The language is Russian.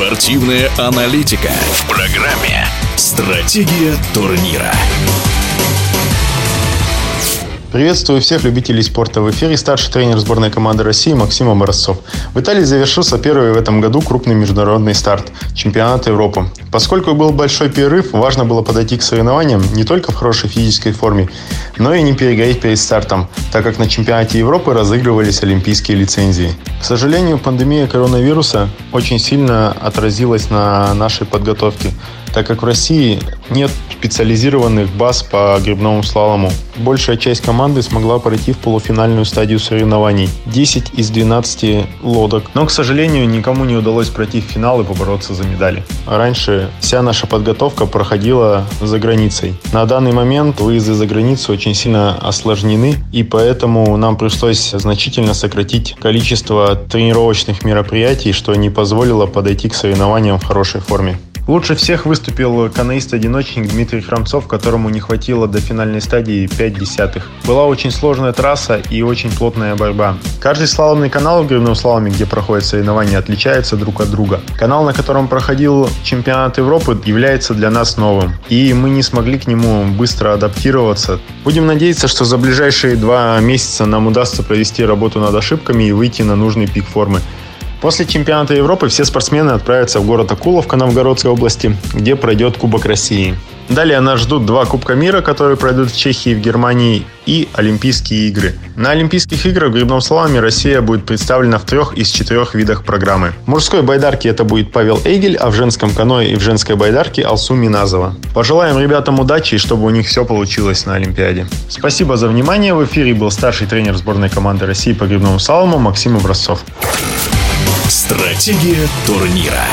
Спортивная аналитика в программе «Стратегия турнира». Приветствую всех любителей спорта. В эфире старший тренер сборной команды России Максим Образцов. В Италии завершился первый в этом году крупный международный старт – чемпионат Европы. Поскольку был большой перерыв, важно было подойти к соревнованиям не только в хорошей физической форме, но и не перегореть перед стартом, так как на чемпионате Европы разыгрывались олимпийские лицензии. К сожалению, пандемия коронавируса очень сильно отразилась на нашей подготовке так как в России нет специализированных баз по грибному слалому. Большая часть команды смогла пройти в полуфинальную стадию соревнований. 10 из 12 лодок. Но, к сожалению, никому не удалось пройти в финал и побороться за медали. Раньше вся наша подготовка проходила за границей. На данный момент выезды за границу очень сильно осложнены, и поэтому нам пришлось значительно сократить количество тренировочных мероприятий, что не позволило подойти к соревнованиям в хорошей форме. Лучше всех выступил каноист-одиночник Дмитрий Храмцов, которому не хватило до финальной стадии 5 десятых. Была очень сложная трасса и очень плотная борьба. Каждый слаломный канал в гребном слаломе, где проходят соревнования, отличается друг от друга. Канал, на котором проходил чемпионат Европы, является для нас новым. И мы не смогли к нему быстро адаптироваться. Будем надеяться, что за ближайшие два месяца нам удастся провести работу над ошибками и выйти на нужный пик формы. После чемпионата Европы все спортсмены отправятся в город Акуловка Новгородской области, где пройдет Кубок России. Далее нас ждут два Кубка мира, которые пройдут в Чехии и в Германии, и Олимпийские игры. На Олимпийских играх в грибном слаломе Россия будет представлена в трех из четырех видах программы. В мужской байдарке это будет Павел Эйгель, а в женском каное и в женской байдарке Алсу Миназова. Пожелаем ребятам удачи и чтобы у них все получилось на Олимпиаде. Спасибо за внимание. В эфире был старший тренер сборной команды России по грибному слалому Максим Образцов. Стратегия турнира.